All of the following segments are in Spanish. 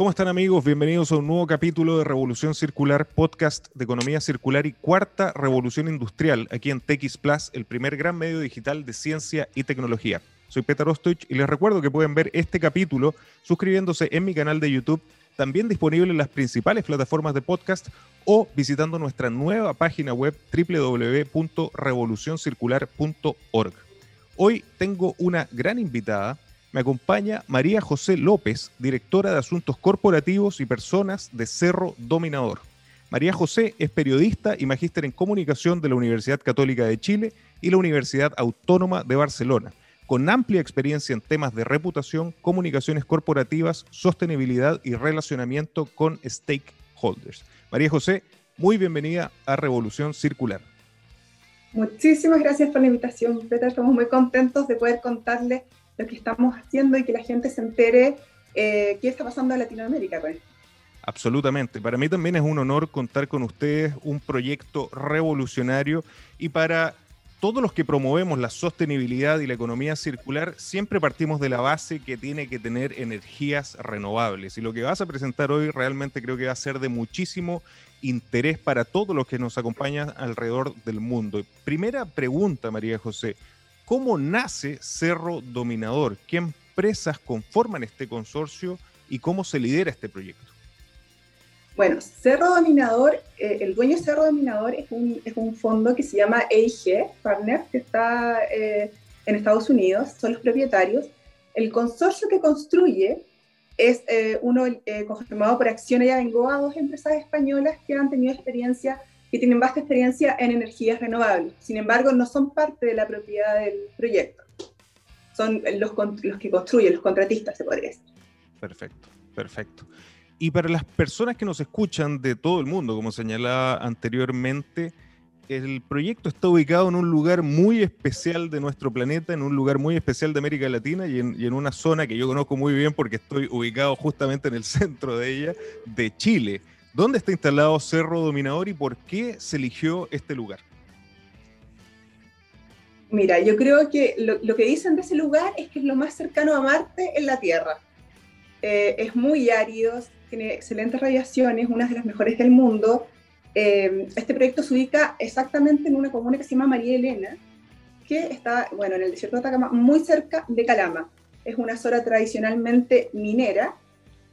¿Cómo están amigos? Bienvenidos a un nuevo capítulo de Revolución Circular, podcast de economía circular y cuarta revolución industrial aquí en TX Plus, el primer gran medio digital de ciencia y tecnología. Soy Peter Ostoich y les recuerdo que pueden ver este capítulo suscribiéndose en mi canal de YouTube, también disponible en las principales plataformas de podcast o visitando nuestra nueva página web www.revolucioncircular.org. Hoy tengo una gran invitada me acompaña María José López, directora de Asuntos Corporativos y Personas de Cerro Dominador. María José es periodista y magíster en comunicación de la Universidad Católica de Chile y la Universidad Autónoma de Barcelona, con amplia experiencia en temas de reputación, comunicaciones corporativas, sostenibilidad y relacionamiento con stakeholders. María José, muy bienvenida a Revolución Circular. Muchísimas gracias por la invitación, Peter. Estamos muy contentos de poder contarle lo que estamos haciendo y que la gente se entere eh, qué está pasando en Latinoamérica con. Absolutamente. Para mí también es un honor contar con ustedes un proyecto revolucionario y para todos los que promovemos la sostenibilidad y la economía circular, siempre partimos de la base que tiene que tener energías renovables. Y lo que vas a presentar hoy realmente creo que va a ser de muchísimo interés para todos los que nos acompañan alrededor del mundo. Primera pregunta, María José. ¿Cómo nace Cerro Dominador? ¿Qué empresas conforman este consorcio y cómo se lidera este proyecto? Bueno, Cerro Dominador, eh, el dueño de Cerro Dominador es un, es un, fondo que se llama EIG Partner, que está eh, en Estados Unidos, son los propietarios. El consorcio que construye es eh, uno conformado por Acciona y Abengoa, dos empresas españolas que han tenido experiencia que tienen vasta experiencia en energías renovables. Sin embargo, no son parte de la propiedad del proyecto. Son los, que construyen, los contratistas, se podría decir. Perfecto, perfecto. Y para las personas que nos escuchan de todo el mundo, como señalaba anteriormente, el proyecto está ubicado en un lugar muy especial de nuestro planeta, en un lugar muy especial de América Latina y en, una zona que yo conozco muy bien porque estoy ubicado justamente en el centro de ella, de Chile. ¿Dónde está instalado Cerro Dominador y por qué se eligió este lugar? Mira, yo creo que lo, que dicen de ese lugar es que es lo más cercano a Marte en la Tierra. Eh, es muy árido, tiene excelentes radiaciones, una de las mejores del mundo. Eh, este proyecto se ubica exactamente en una comuna que se llama María Elena, que está, bueno, en el desierto de Atacama, muy cerca de Calama. Es una zona tradicionalmente minera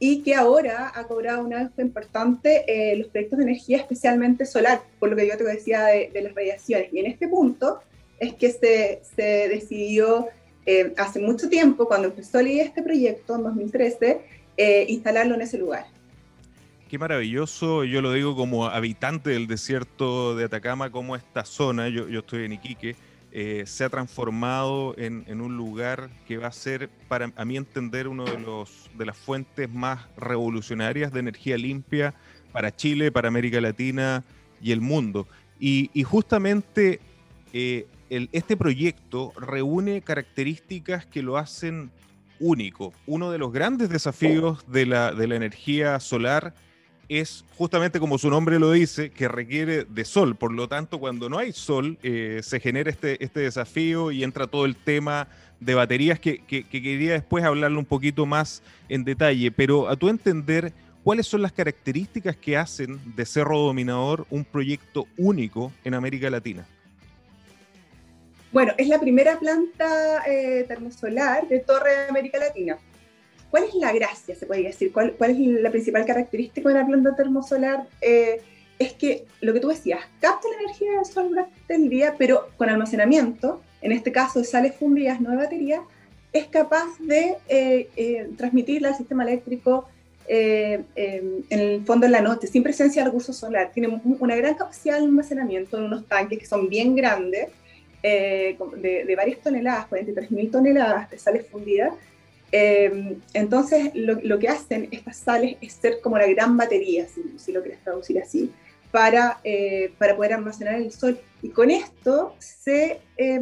y que ahora ha cobrado un alto importante eh, los proyectos de energía, especialmente solar, por lo que yo te decía de, las radiaciones. Y en este punto es que se, se decidió eh, hace mucho tiempo, cuando empezó a leer este proyecto, en 2013, eh, instalarlo en ese lugar. Qué maravilloso, yo lo digo como habitante del desierto de Atacama, como esta zona, yo, yo estoy en Iquique, eh, se ha transformado en, un lugar que va a ser, para a mí entender, uno de, los, de las fuentes más revolucionarias de energía limpia para Chile, para América Latina y el mundo. Y, justamente eh, este proyecto reúne características que lo hacen único. Uno de los grandes desafíos de la, de la energía solar es justamente como su nombre lo dice, que requiere de sol. Por lo tanto, cuando no hay sol, eh, se genera este, este desafío y entra todo el tema de baterías que, que, que, quería después hablarlo un poquito más en detalle. Pero a tu entender, ¿cuáles son las características que hacen de Cerro Dominador un proyecto único en América Latina? Bueno, es la primera planta eh, termosolar de torre de América Latina. ¿Cuál es la gracia, se podría decir? ¿Cuál, cuál es la principal característica de una planta termosolar? Eh, es que lo que tú decías, capta la energía del sol durante el día, pero con almacenamiento, en este caso sales fundidas, no de batería, es capaz de eh, eh, transmitirla al sistema eléctrico eh, en el fondo en la noche, sin presencia de recursos solar. Tiene una gran capacidad de almacenamiento en unos tanques que son bien grandes, de, de, varias toneladas, 43.000 toneladas de sales fundidas, eh, entonces, lo, lo, que hacen estas sales es ser como la gran batería, si, si lo quieres traducir así, para, eh, para poder almacenar el sol. Y con esto se, eh,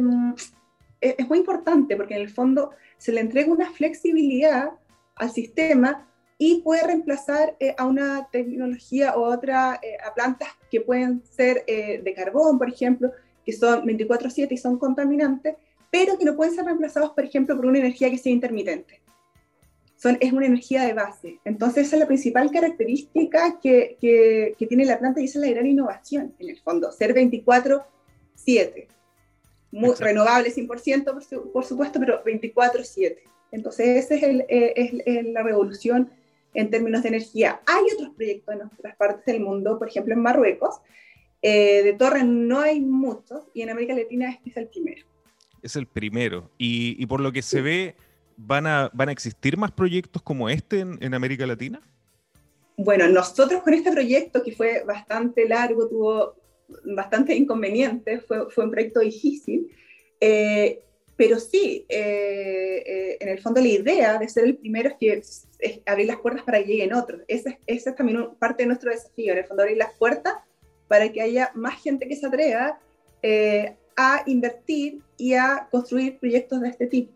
es muy importante porque en el fondo se le entrega una flexibilidad al sistema y puede reemplazar eh, a una tecnología o otra, eh, a plantas que pueden ser eh, de carbón, por ejemplo, que son 24/7 y son contaminantes, pero que no pueden ser reemplazados, por ejemplo, por una energía que sea intermitente. Son, es una energía de base. Entonces, esa es la principal característica que, que, que tiene la planta y esa es la gran innovación, en el fondo, ser 24-7. Renovable 100%, por, su, por supuesto, pero 24-7. Entonces, esa es, el, eh, es, es, la revolución en términos de energía. Hay otros proyectos en otras partes del mundo, por ejemplo, en Marruecos. Eh, de torre no hay muchos y en América Latina este es el primero es el primero. Y, y, por lo que se ve, ¿van a, ¿van a existir más proyectos como este en, en, América Latina? Bueno, nosotros con este proyecto, que fue bastante largo, tuvo bastante inconvenientes, fue, fue un proyecto difícil, eh, pero sí, eh, eh, en el fondo la idea de ser el primero es que es, es abrir las puertas para que lleguen otros. Esa, esa es también un, parte de nuestro desafío, en el fondo abrir las puertas para que haya más gente que se atreva a invertir y a construir proyectos de este tipo.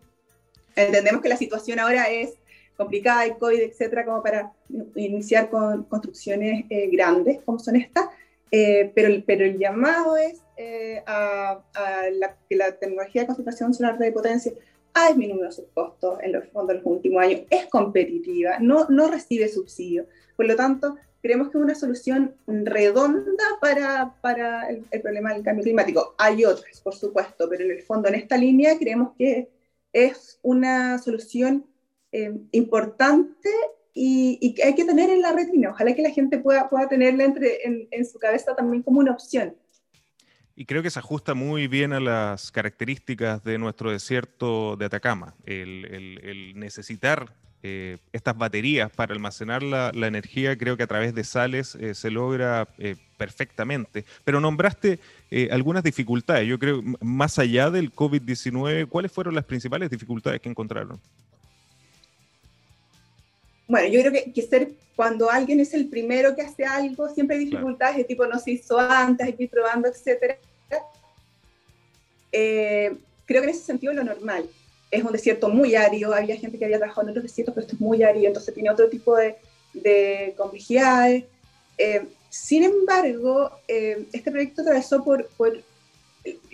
Entendemos que la situación ahora es complicada, hay COVID, etcétera, como para iniciar con construcciones eh, grandes como son estas, eh, pero, pero el llamado es eh, a, a la, que la tecnología de concentración solar de potencia ha disminuido sus costos en los fondos en los últimos años, es competitiva, no, no recibe subsidio. Por lo tanto, creemos que es una solución redonda para, para el, el, problema del cambio climático. Hay otras, por supuesto, pero en el fondo, en esta línea, creemos que es una solución eh, importante y, y, que hay que tener en la retina. Ojalá que la gente pueda, pueda tenerla entre, en, en su cabeza también como una opción. Y creo que se ajusta muy bien a las características de nuestro desierto de Atacama, el, el, el necesitar eh, estas baterías para almacenar la, la, energía, creo que a través de sales eh, se logra eh, perfectamente. Pero nombraste eh, algunas dificultades. Yo creo, más allá del COVID-19, ¿cuáles fueron las principales dificultades que encontraron? Bueno, yo creo que, que, ser cuando alguien es el primero que hace algo, siempre hay dificultades claro. de tipo no se hizo antes, ir probando, etc. creo que en ese sentido lo normal es un desierto muy árido, había gente que había trabajado en otros desiertos, pero esto es muy árido, entonces tiene otro tipo de, de complejidades. Eh, sin embargo, eh, este proyecto atravesó por, por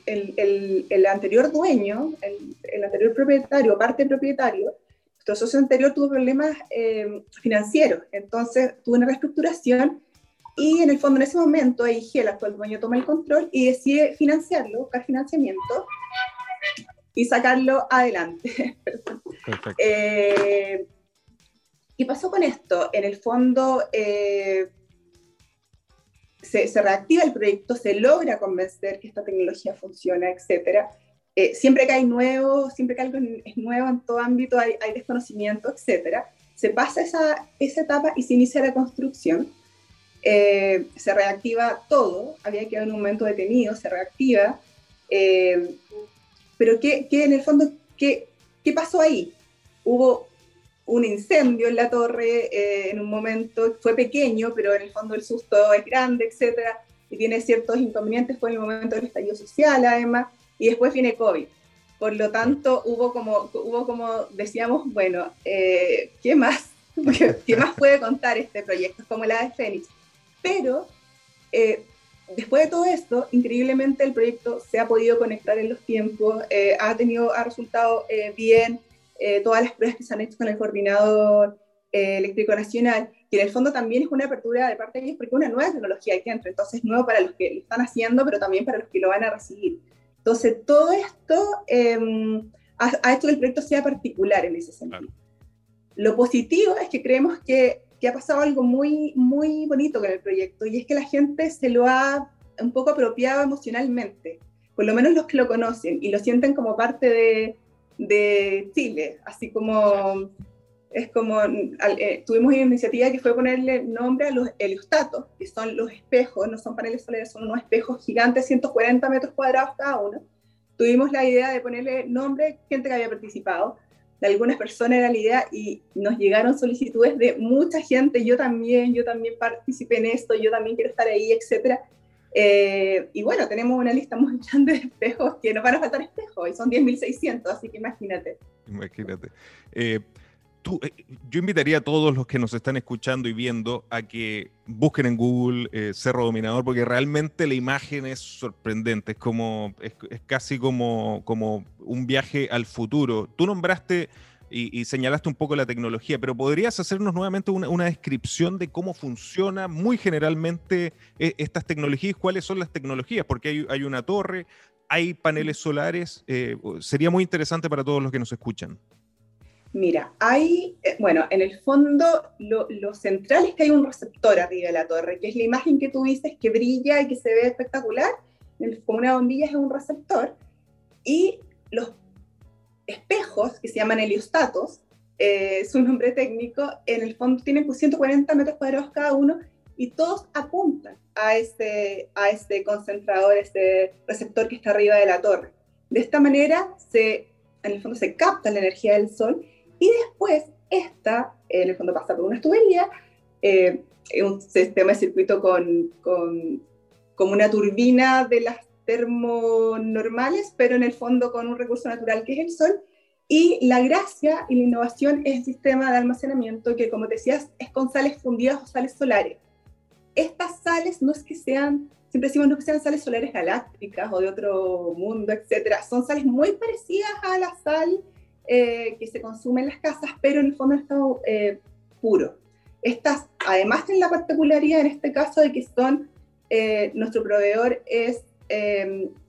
el, el, el, anterior dueño, el, el, anterior propietario, parte propietario, nuestro socio anterior tuvo problemas eh, financieros, entonces tuvo una reestructuración y en el fondo en ese momento AIG, el actual dueño, toma el control y decide financiarlo, buscar financiamiento y sacarlo adelante. eh, ¿Qué pasó con esto? En el fondo eh, se, se, reactiva el proyecto, se logra convencer que esta tecnología funciona, etc. eh, siempre que hay nuevo, siempre que algo es nuevo en todo ámbito, hay, hay desconocimiento, etc. Se pasa esa, esa etapa y se inicia la construcción. Eh, se reactiva todo, había quedado en un momento detenido, se reactiva. Eh, pero ¿qué, ¿qué, en el fondo, ¿qué, ¿qué pasó ahí? Hubo un incendio en la torre eh, en un momento, fue pequeño, pero en el fondo el susto es grande, etcétera, y tiene ciertos inconvenientes, fue en el momento del estallido social además, y después viene COVID. Por lo tanto, hubo como, hubo como decíamos, bueno, eh, ¿qué más? ¿Qué más puede contar este proyecto? Es como la de Fénix. Pero eh, después de todo esto, increíblemente el proyecto se ha podido conectar en los tiempos, ha tenido, ha resultado bien, eh, todas las pruebas que se han hecho con el coordinador eh, eléctrico nacional, que en el fondo también es una apertura de parte de ellos porque es una nueva tecnología que entra, entonces nuevo para los que lo están haciendo, pero también para los que lo van a recibir. Entonces, todo esto em, ha, hecho que el proyecto sea particular en ese sentido. Lo positivo es que creemos que, que, ha pasado algo muy, muy bonito con el proyecto y es que la gente se lo ha un poco apropiado emocionalmente, por lo menos los que lo conocen y lo sienten como parte de, de Chile, así como es como eh, tuvimos una iniciativa que fue ponerle nombre a los heliostatos, que son los espejos, no son paneles solares, son unos espejos gigantes, 140 metros cuadrados cada uno. Tuvimos la idea de ponerle nombre gente que había participado, de algunas personas era la idea y nos llegaron solicitudes de mucha gente, yo también, yo también participé en esto, yo también quiero estar ahí, etcétera. Eh, y bueno, tenemos una lista muy grande de espejos que nos van a faltar espejos y son 10.600, así que imagínate. Imagínate. Eh, eh, yo invitaría a todos los que nos están escuchando y viendo a que busquen en Google Cerro Dominador porque realmente la imagen es sorprendente, es como es, casi como, como un viaje al futuro. Tú nombraste y, señalaste un poco la tecnología, pero ¿podrías hacernos nuevamente una, descripción de cómo funciona muy generalmente eh, estas tecnologías? ¿Cuáles son las tecnologías? Porque hay, una torre, hay paneles solares. Eh, sería muy interesante para todos los que nos escuchan. Mira, hay, eh, bueno, en el fondo lo, central es que hay un receptor arriba de la torre, que es la imagen que tú dices que brilla y que se ve espectacular, como una bombilla es un receptor, y los espejos que se llaman heliostatos, eh, su nombre técnico, en el fondo tienen 140 metros cuadrados cada uno y todos apuntan a este, a este concentrador, este receptor que está arriba de la torre. De esta manera, se, en el fondo se capta la energía del sol y después esta, en el fondo pasa por una tubería, eh, un sistema de circuito con, con, como una turbina de las termonormales, pero en el fondo con un recurso natural que es el sol. Y la gracia y la innovación es el sistema de almacenamiento que, como decías, es con sales fundidas o sales solares. Estas sales no es que sean, siempre decimos no que sean sales solares galácticas o de otro mundo, etcétera. Son sales muy parecidas a la sal eh, que se consume en las casas, pero en el fondo está eh, puro. Estas, además, tienen la particularidad en este caso de que son, eh, nuestro proveedor es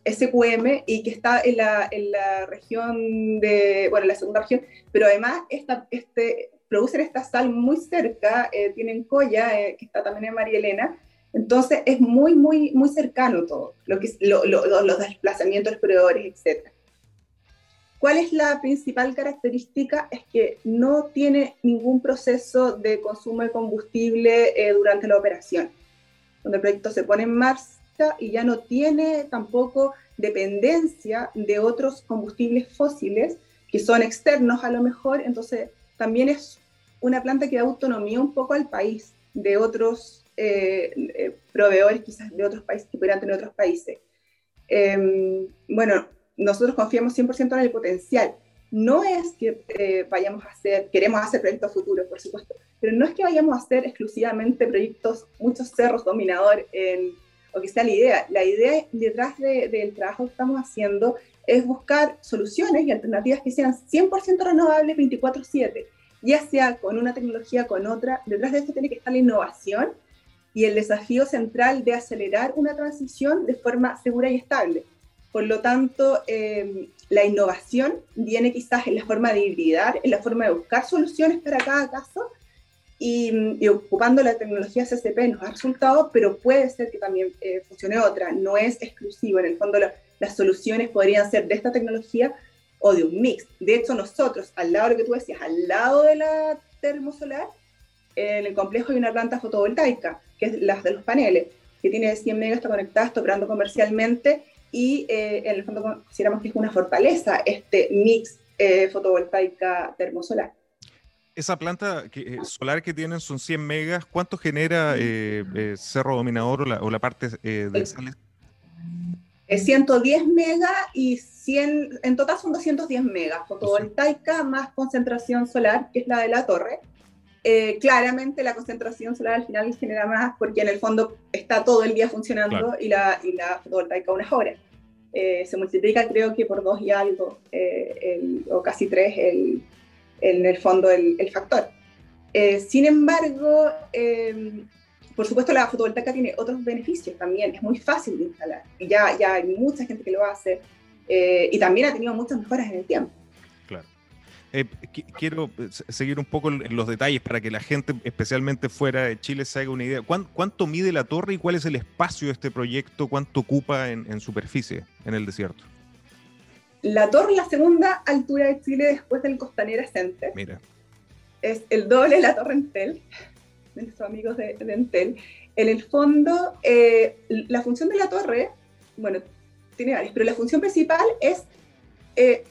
SQM y que está en la, en la, región de, bueno, la segunda región, pero además esta, este, producen esta sal muy cerca, eh, tienen Coya, eh, que está también en María Elena, entonces es muy, muy, muy cercano todo, lo que, los desplazamientos de los proveedores, etc. ¿Cuál es la principal característica? Es que no tiene ningún proceso de consumo de combustible eh, durante la operación. Cuando el proyecto se pone en marcha, y ya no tiene tampoco dependencia de otros combustibles fósiles que son externos a lo mejor, entonces también es una planta que da autonomía un poco al país de otros eh, eh, proveedores quizás de otros países que pudieran tener otros países. Em, bueno, nosotros confiamos 100% en el potencial. No es que eh, vayamos a hacer, queremos hacer proyectos futuros, por supuesto, pero no es que vayamos a hacer exclusivamente proyectos, muchos cerros dominador en o que sea la idea. La idea detrás del trabajo que estamos haciendo es buscar soluciones y alternativas que sean 100% renovables 24/7, ya sea con una tecnología, con otra. Detrás de esto tiene que estar la innovación y el desafío central de acelerar una transición de forma segura y estable. Por lo tanto, eh, la innovación viene quizás en la forma de hibridar, en la forma de buscar soluciones para cada caso, y, ocupando la tecnología CCP nos ha resultado, pero puede ser que también eh, funcione otra, no es exclusivo. En el fondo, las soluciones podrían ser de esta tecnología o de un mix. De hecho, nosotros, al lado de lo que tú decías, al lado de la termosolar, en el complejo hay una planta fotovoltaica, que es la de los paneles, que tiene 100 megas, está conectada, está operando comercialmente y eh, en el fondo consideramos que es una fortaleza este mix eh, fotovoltaica termosolar. Esa planta eh, solar que tienen son 100 megas. ¿Cuánto genera Cerro Dominador o la, parte de sales? 110 megas y 100, en total son 210 megas, fotovoltaica más concentración solar, que es la de la torre. Eh, claramente la concentración solar al final genera más porque en el fondo está todo el día funcionando y, la, y la fotovoltaica unas horas. Eh, se multiplica creo que por dos y algo, eh, o casi tres el, en el fondo el, el factor. sin embargo, por supuesto, la fotovoltaica tiene otros beneficios también, es muy fácil de instalar y ya, ya hay mucha gente que lo hace eh, y también ha tenido muchas mejoras en el tiempo. Eh, quiero eh, seguir un poco en los detalles para que la gente, especialmente fuera de Chile, se haga una idea. ¿Cuánto, mide la torre y cuál es el espacio de este proyecto? ¿Cuánto ocupa en, en superficie en el desierto? La torre es la segunda altura de Chile después del Costanera Center. Mira. Es el doble de la torre Entel de nuestros amigos de, Entel. En el fondo, eh, la función de la torre, bueno, tiene varias, pero la función principal es eh,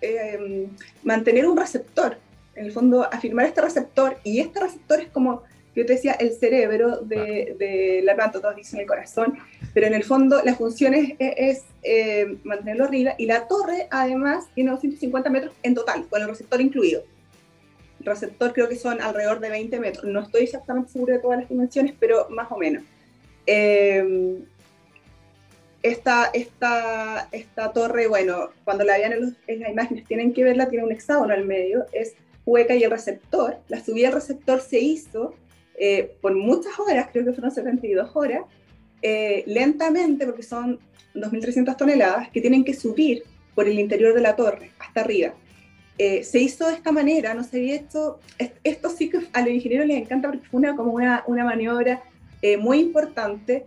em, mantener un receptor, en el fondo afirmar este receptor, y este receptor es como, yo te decía, el cerebro de, la planta, todos dicen el corazón, pero en el fondo la función es, es eh, mantenerlo arriba, y la torre además tiene 250 metros en total, con el receptor incluido receptor creo que son alrededor de 20 metros. No estoy exactamente seguro de todas las dimensiones, pero más o menos. Eh, esta, esta, esta, torre, bueno, cuando la vean en, las imágenes tienen que verla, tiene un hexágono al medio, es hueca y el receptor. La subida del receptor se hizo eh, por muchas horas, creo que fueron 72 horas, eh, lentamente, porque son 2.300 toneladas, que tienen que subir por el interior de la torre, hasta arriba. Eh, se hizo de esta manera, no se había hecho, esto sí que a los ingenieros les encanta porque fue una, como una, una maniobra eh, muy importante.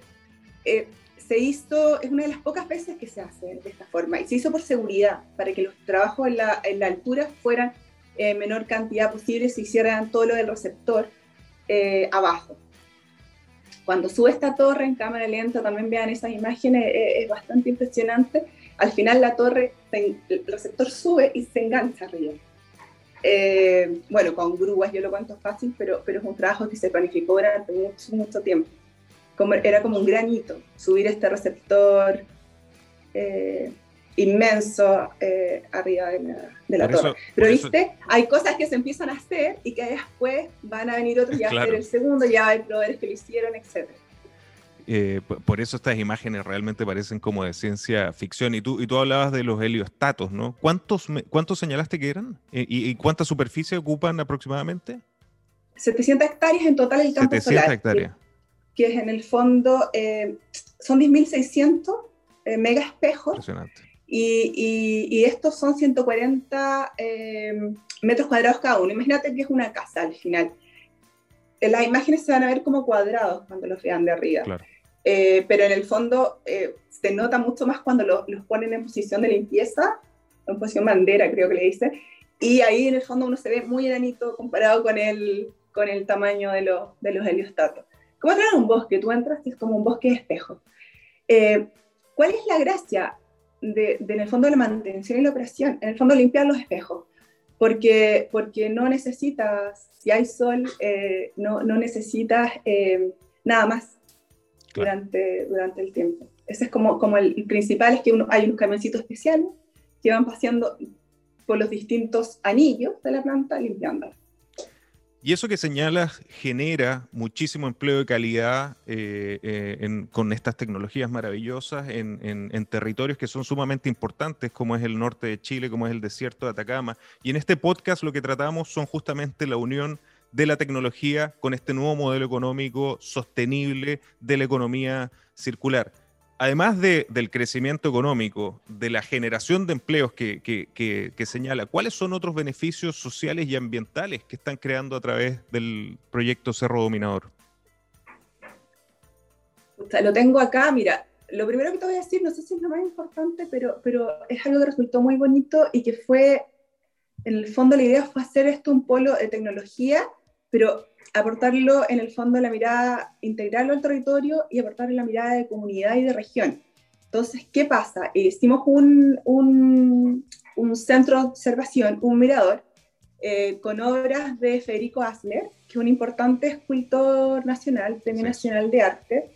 Eh, se hizo, es una de las pocas veces que se hace de esta forma, y se hizo por seguridad, para que los trabajos en la, en la altura fueran en menor cantidad posible, se hicieran todo lo del receptor abajo. Cuando sube esta torre en cámara lenta, también vean esas imágenes, es bastante impresionante al final la torre, el receptor sube y se engancha arriba. Eh, bueno, con grúas yo lo cuento fácil, pero, pero es un trabajo que se planificó durante mucho, mucho tiempo. Como, era como un granito, subir este receptor eh, inmenso eh, arriba de la, torre. pero viste, hay cosas que se empiezan a hacer y que después van a venir otros y a hacer el segundo, ya hay proveedores que lo hicieron, etcétera. Eh, por eso estas imágenes realmente parecen como de ciencia ficción. Y tú, y tú hablabas de los heliostatos, ¿no? ¿Cuántos, cuántos señalaste que eran? Eh, ¿Y, cuánta superficie ocupan aproximadamente? 700 hectáreas en total el campo 700 hectáreas. Que, es en el fondo, eh, son 10.600 mega espejos. Impresionante. Y, y, estos son 140 metros cuadrados cada uno. Imagínate que es una casa al final las imágenes se van a ver como cuadrados cuando los vean de arriba. Claro. Eh, pero en el fondo eh, se nota mucho más cuando los ponen en posición de limpieza, en posición bandera creo que le dice, y ahí en el fondo uno se ve muy enanito comparado con el, con el tamaño de, los de los heliostatos. Como entrar en un bosque, tú entras y es como un bosque de espejo. Eh, ¿Cuál es la gracia de, de, en el fondo la mantención y la operación? En el fondo limpiar los espejos, porque, porque no necesitas, si hay sol, no, no necesitas nada más durante, durante el tiempo. Ese es como, como el, principal, es que uno, hay unos camioncitos especiales que van paseando por los distintos anillos de la planta limpiándola. Y eso que señalas genera muchísimo empleo de calidad eh, eh, con estas tecnologías maravillosas en, en, territorios que son sumamente importantes, como es el norte de Chile, como es el desierto de Atacama. Y en este podcast lo que tratamos son justamente la unión de la tecnología con este nuevo modelo económico sostenible de la economía circular. Además de, del crecimiento económico, de la generación de empleos que, que, señala, ¿cuáles son otros beneficios sociales y ambientales que están creando a través del proyecto Cerro Dominador? lo tengo acá, mira, lo primero que te voy a decir, no sé si es lo más importante, pero, pero es algo que resultó muy bonito y que fue, en el fondo la idea fue hacer esto un polo de tecnología, pero aportarlo en el fondo la mirada, integrarlo al territorio y aportarle la mirada de comunidad y de región. Entonces, ¿qué pasa? Hicimos un, un, un centro de observación, un mirador, eh, con obras de Federico Asler, que es un importante escultor nacional, Premio Nacional de Arte.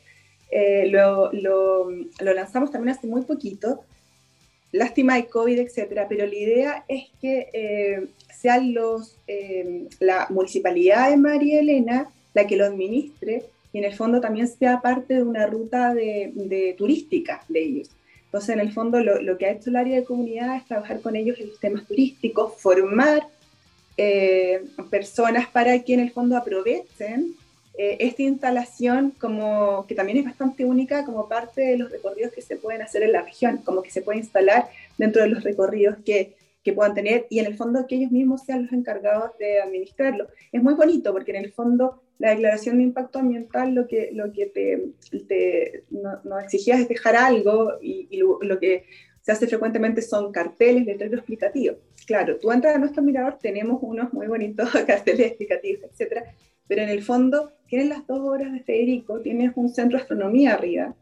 Eh, lo, lo, lo, lanzamos también hace muy poquito. Lástima de COVID, etcétera, pero la idea es que eh, los, la municipalidad de María Elena la que lo administre y en el fondo también sea parte de una ruta de, de turística de ellos. Entonces, en el fondo, lo, lo, que ha hecho el área de comunidad es trabajar con ellos en los temas turísticos, formar eh, personas para que en el fondo aprovechen eh, esta instalación como que también es bastante única como parte de los recorridos que se pueden hacer en la región, como que se puede instalar dentro de los recorridos que, que puedan tener y en el fondo que ellos mismos sean los encargados de administrarlo. Es muy bonito porque en el fondo la declaración de impacto ambiental lo que, lo que te, te nos exigía es dejar algo y, y lo, lo, que se hace frecuentemente son carteles, letreros explicativos. Claro, tú entras a nuestro mirador, tenemos unos muy bonitos carteles explicativos, etcétera, pero en el fondo tienes las dos obras de Federico, tienes un centro de astronomía arriba,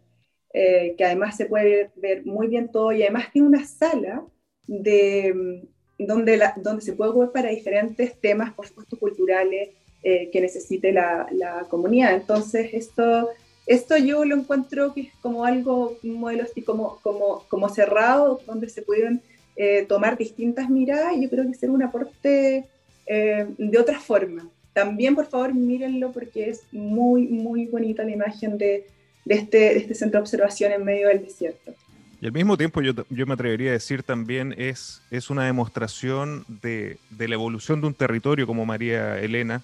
eh, que además se puede ver muy bien todo y además tiene una sala de, mm, donde, donde se puede jugar para diferentes temas, por supuesto, culturales eh, que necesite la, la, comunidad. Entonces, esto esto yo lo encuentro que es como algo, un modelo así como, como, como cerrado, donde se pueden eh, tomar distintas miradas y yo creo que será un aporte eh, de otra forma. También, por favor, mírenlo porque es muy, muy bonita la imagen de, de, este, este centro de observación en medio del desierto. Y al mismo tiempo yo, yo, me atrevería a decir también es, es una demostración de, de, la evolución de un territorio como María Elena,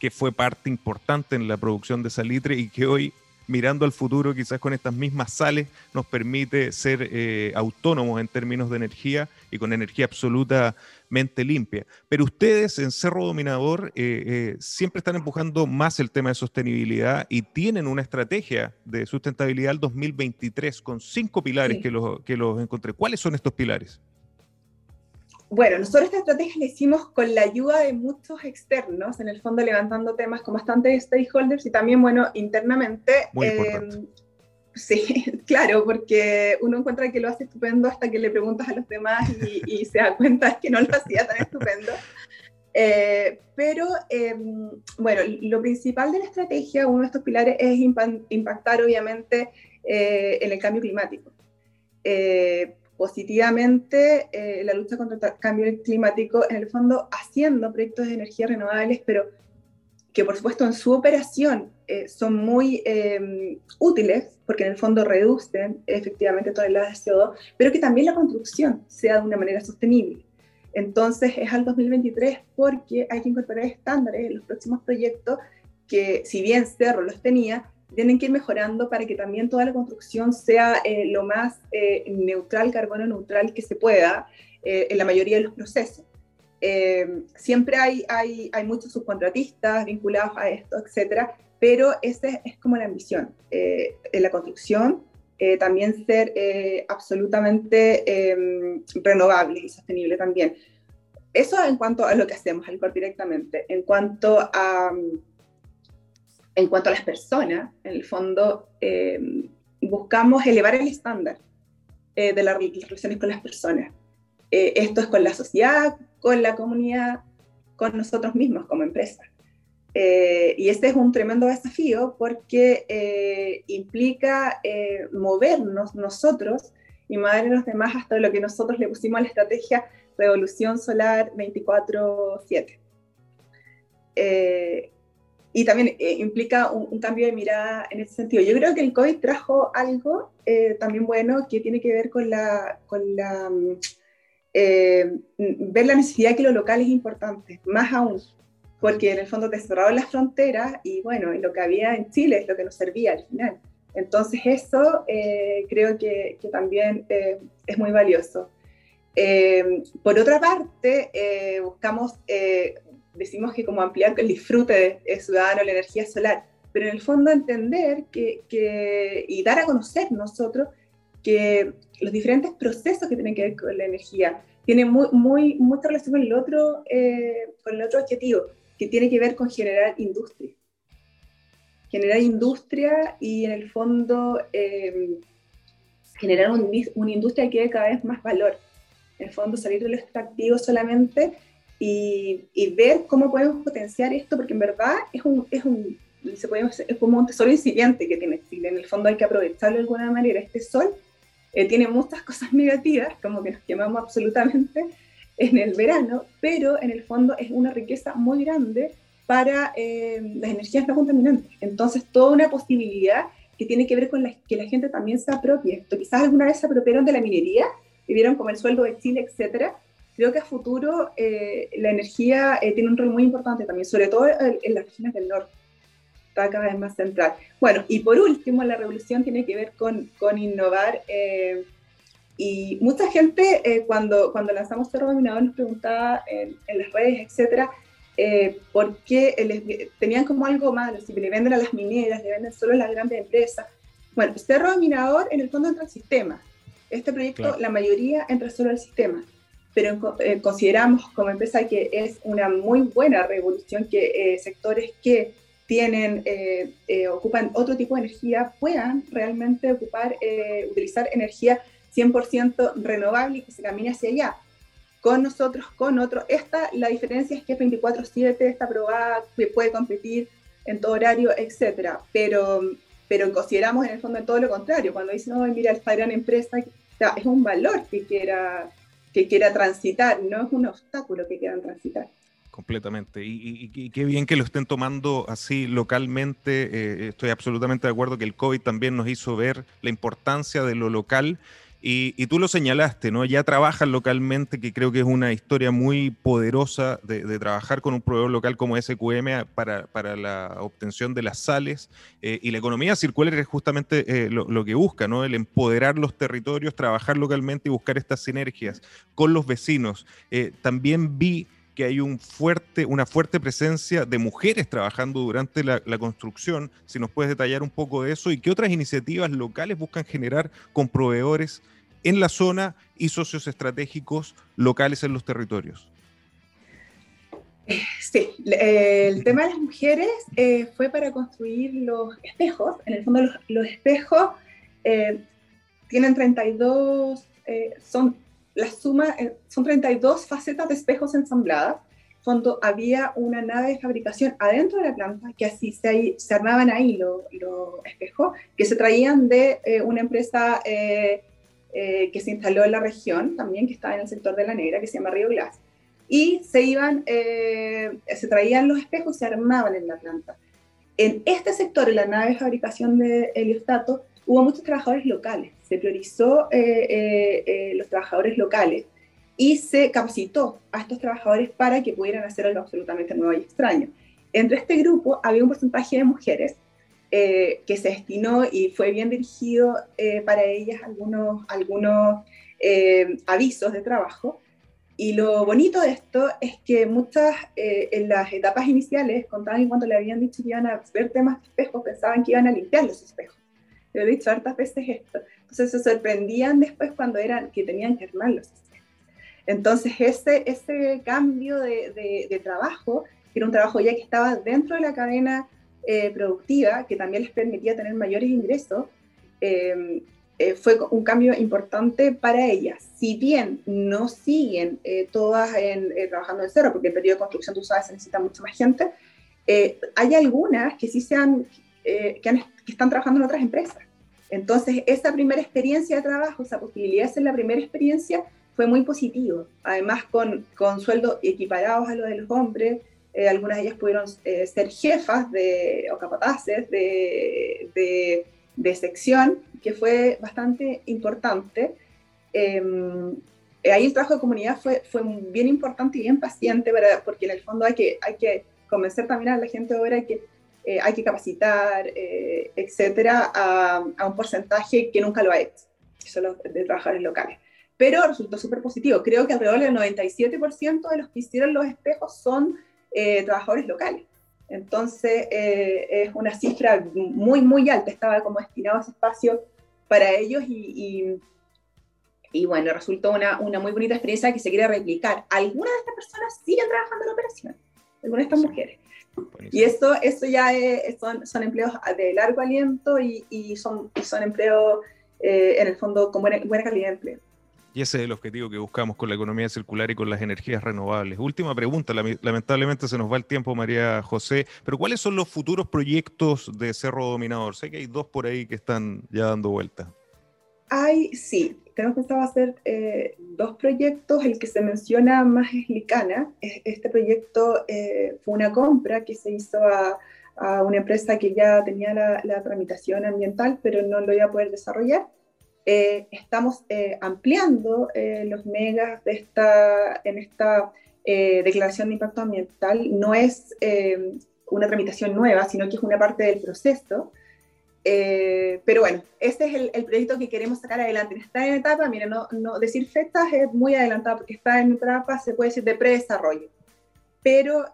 que fue parte importante en la producción de salitre y que hoy, mirando al futuro, quizás con estas mismas sales, nos permite ser eh, autónomos en términos de energía y con energía absolutamente limpia. Pero ustedes en Cerro Dominador eh, eh, siempre están empujando más el tema de sostenibilidad y tienen una estrategia de sustentabilidad al 2023 con cinco pilares sí. que, los, que los encontré. ¿Cuáles son estos pilares? Bueno, nosotros esta estrategia la hicimos con la ayuda de muchos externos, en el fondo levantando temas con bastantes stakeholders y también, bueno, internamente. Muy eh, sí, claro, porque uno encuentra que lo hace estupendo hasta que le preguntas a los demás y, y se da cuenta que no lo hacía tan estupendo. Eh, pero, eh, bueno, lo principal de la estrategia, uno de estos pilares, es impactar obviamente eh, en el cambio climático positivamente eh, la lucha contra el cambio climático, en el fondo haciendo proyectos de energía renovables, pero que por supuesto en su operación eh, son muy eh, útiles, porque en el fondo reducen efectivamente toneladas de CO2, pero que también la construcción sea de una manera sostenible. Entonces es al 2023 porque hay que incorporar estándares en los próximos proyectos que si bien Cerro los tenía, tienen que ir mejorando para que también toda la construcción sea eh, lo más eh, neutral, carbono neutral que se pueda eh, en la mayoría de los procesos. Eh, siempre hay, hay, hay, muchos subcontratistas vinculados a esto, etcétera, pero esa es, es, como la ambición. en la construcción, también ser absolutamente em, renovable y sostenible también. Eso en cuanto a lo que hacemos, al directamente. En cuanto a en cuanto a las personas, en el fondo, eh, buscamos elevar el estándar eh, de las relaciones con las personas. Eh, esto es con la sociedad, con la comunidad, con nosotros mismos como empresa. Eh, y este es un tremendo desafío porque eh, implica movernos nosotros y mover a los demás hasta lo que nosotros le pusimos a la estrategia Revolución Solar 24-7 y también eh, implica un, un, cambio de mirada en ese sentido. Yo creo que el COVID trajo algo eh, también bueno que tiene que ver con la, con la eh, ver la necesidad que lo local es importante, más aún, porque en el fondo te cerraron las fronteras y bueno, lo que había en Chile es lo que nos servía al final. Entonces eso eh, creo que, que también es muy valioso. por otra parte, buscamos decimos que como ampliar el disfrute ciudadano la energía solar, pero en el fondo entender que, y dar a conocer nosotros que los diferentes procesos que tienen que ver con la energía tienen muy, muy, mucha relación con el, otro, eh, con el otro objetivo, que tiene que ver con generar industria. Generar industria y en el fondo eh, generar una industria que dé cada vez más valor. En el fondo salir de lo extractivo solamente y, y, ver cómo podemos potenciar esto, porque en verdad es un, es un se puede, es como un tesoro incipiente que tiene Chile. En el fondo hay que aprovecharlo de alguna manera. Este sol eh, tiene muchas cosas negativas, como que nos quemamos absolutamente en el verano, pero en el fondo es una riqueza muy grande para eh, las energías no contaminantes. Entonces, toda una posibilidad que tiene que ver con la, que la gente también se apropie esto. Quizás alguna vez se apropiaron de la minería, vivieron como el sueldo de Chile, etcétera. Creo que a futuro eh, la energía tiene un rol muy importante también, sobre todo en las regiones del norte está cada vez más central. Bueno, y por último, la revolución tiene que ver con, con innovar. Eh, y mucha gente, eh, cuando, cuando lanzamos Cerro Dominador, nos preguntaba en, las redes, etcétera, eh, por qué tenían como algo malo, si le venden a las mineras, le venden solo a las grandes empresas. Bueno, Cerro Dominador en el fondo entra al sistema. Este proyecto, la mayoría entra solo al sistema pero consideramos como empresa que es una muy buena revolución que sectores que tienen, eh, eh, ocupan otro tipo de energía, puedan realmente ocupar, eh, utilizar energía 100% renovable y que se camine hacia allá. Con nosotros, con otros. Esta, la diferencia es que es 24-7, está aprobada, puede competir en todo horario, etcétera. Pero, pero consideramos en el fondo todo lo contrario. Cuando dicen, no, mira, esta gran empresa, es un valor que quiera, que quiera transitar, no es un obstáculo que quieran transitar completamente. Y, qué bien que lo estén tomando así localmente. Eh, estoy absolutamente de acuerdo que el COVID también nos hizo ver la importancia de lo local. Y, tú lo señalaste, ¿no? Ya trabajan localmente, que creo que es una historia muy poderosa de, trabajar con un proveedor local como SQM para, la obtención de las sales. Eh, y la economía circular es justamente eh, lo, que busca, ¿no? El empoderar los territorios, trabajar localmente y buscar estas sinergias con los vecinos. también vi que hay una fuerte presencia de mujeres trabajando durante la, construcción. Si nos puedes detallar un poco de eso y qué otras iniciativas locales buscan generar con proveedores en la zona y socios estratégicos locales en los territorios. Sí, el tema de las mujeres eh, fue para construir los espejos. En el fondo los, espejos eh, tienen 32, eh, son la suma, eh, son 32 facetas de espejos ensambladas. Fondo, había una nave de fabricación adentro de la planta que así se, armaban ahí los espejos que se traían de eh, una empresa eh, que se instaló en la región también, que estaba en el sector de la negra, que se llama Río Glass. Y se iban, se traían los espejos y se armaban en la planta. En este sector, en la nave de fabricación de heliostato, hubo muchos trabajadores locales, se priorizó eh, eh, eh, los trabajadores locales y se capacitó a estos trabajadores para que pudieran hacer algo absolutamente nuevo y extraño. Entre este grupo había un porcentaje de mujeres que se destinó y fue bien dirigido para ellas algunos, algunos avisos de trabajo. Y lo bonito de esto es que muchas en las etapas iniciales contaban que cuando le habían dicho que iban a ver temas de espejos, pensaban que iban a limpiar los espejos he dicho hartas veces esto. Entonces se sorprendían después cuando eran que tenían que armarlos. Entonces ese, ese cambio de, de, trabajo, que era un trabajo ya que estaba dentro de la cadena eh, productiva, que también les permitía tener mayores ingresos, em, eh, fue un cambio importante para ellas. Si bien no siguen eh, todas en, trabajando en cero, porque el periodo de construcción, tú sabes, se necesita mucha más gente, hay algunas que sí se han, que, que están trabajando en otras empresas. Entonces, esa primera experiencia de trabajo, esa posibilidad de ser la primera experiencia, fue muy positivo. Además, con, con sueldos equiparados a los de los hombres, eh, algunas de ellas pudieron eh, ser jefas de, o capataces de, de, sección, que fue bastante importante. Em, ahí el trabajo de comunidad fue, fue bien importante y bien paciente, ¿verdad? porque en el fondo hay que, hay que convencer también a la gente ahora que eh, hay que capacitar, eh, etcétera, a, un porcentaje que nunca lo ha hecho, que son los de trabajadores locales. Pero resultó súper positivo. Creo que alrededor del 97% de los que hicieron los espejos son eh, trabajadores locales. Entonces, eh, es una cifra muy, muy alta. Estaba como destinado ese espacio para ellos y, y, bueno, resultó una, una, muy bonita experiencia que se quiere replicar. Algunas de estas personas siguen trabajando en la operación, algunas de estas mujeres. Y esto, esto ya son, son, empleos de largo aliento y, y son, son empleos, eh, en el fondo, con buena, buena calidad de empleo. Y ese es el objetivo que buscamos con la economía circular y con las energías renovables. Última pregunta, lamentablemente se nos va el tiempo, María José, pero ¿cuáles son los futuros proyectos de Cerro Dominador? Sé que hay dos por ahí que están ya dando vuelta. Hay, sí, tenemos pensado hacer dos proyectos. El que se menciona más es Licana. Este proyecto eh, fue una compra que se hizo a, una empresa que ya tenía la, la, tramitación ambiental, pero no lo iba a poder desarrollar. Eh, estamos eh, ampliando eh, los megas de esta, en esta declaración de impacto ambiental. No es una tramitación nueva, sino que es una parte del proceso. pero bueno, este es el, proyecto que queremos sacar adelante. Está en etapa, mira, no, no, decir fechas es muy adelantado porque está en etapa, se puede decir, de predesarrollo. Pero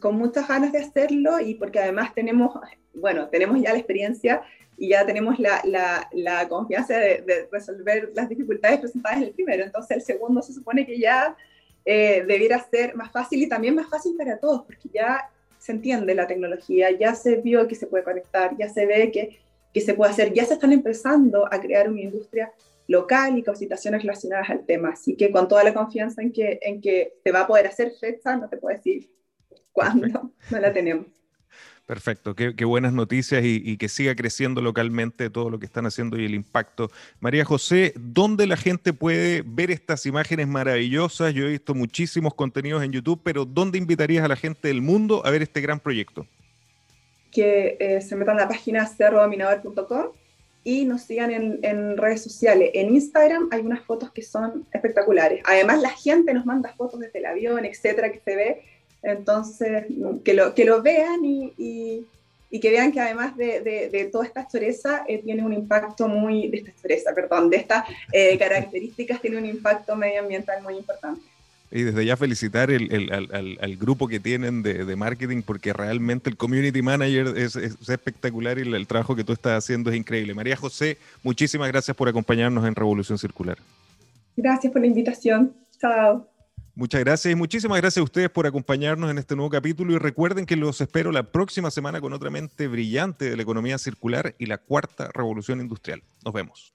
con muchas ganas de hacerlo y porque además tenemos, bueno, tenemos ya la experiencia y ya tenemos la, la, la confianza de, resolver las dificultades presentadas en el primero. Entonces el segundo se supone que ya eh, debiera ser más fácil y también más fácil para todos, porque ya se entiende la tecnología, ya se vio que se puede conectar, ya se ve que, que se puede hacer, ya se están empezando a crear una industria local y capacitaciones relacionadas al tema. Así que con toda la confianza en que, en que se va a poder hacer fecha, no te puedo decir cuándo, no la tenemos. Perfecto, qué, buenas noticias y, que siga creciendo localmente todo lo que están haciendo y el impacto. María José, ¿dónde la gente puede ver estas imágenes maravillosas? Yo he visto muchísimos contenidos en YouTube, pero ¿dónde invitarías a la gente del mundo a ver este gran proyecto? Que eh, se metan a la página cerrodominador.com y nos sigan en, en, redes sociales. En Instagram hay unas fotos que son espectaculares. Además, la gente nos manda fotos desde el avión, etcétera, que se ve entonces, que lo, que lo vean y, y, que vean que además de, de, toda esta choreza, eh, tiene un impacto muy, de esta choreza, perdón, de estas eh, características, tiene un impacto medioambiental muy importante. Y desde ya felicitar el, el, al, al, grupo que tienen de, de, marketing, porque realmente el community manager es, es espectacular y el, trabajo que tú estás haciendo es increíble. María José, muchísimas gracias por acompañarnos en Revolución Circular. Gracias por la invitación. Chao. Muchas gracias y muchísimas gracias a ustedes por acompañarnos en este nuevo capítulo y recuerden que los espero la próxima semana con otra mente brillante de la economía circular y la cuarta revolución industrial. Nos vemos.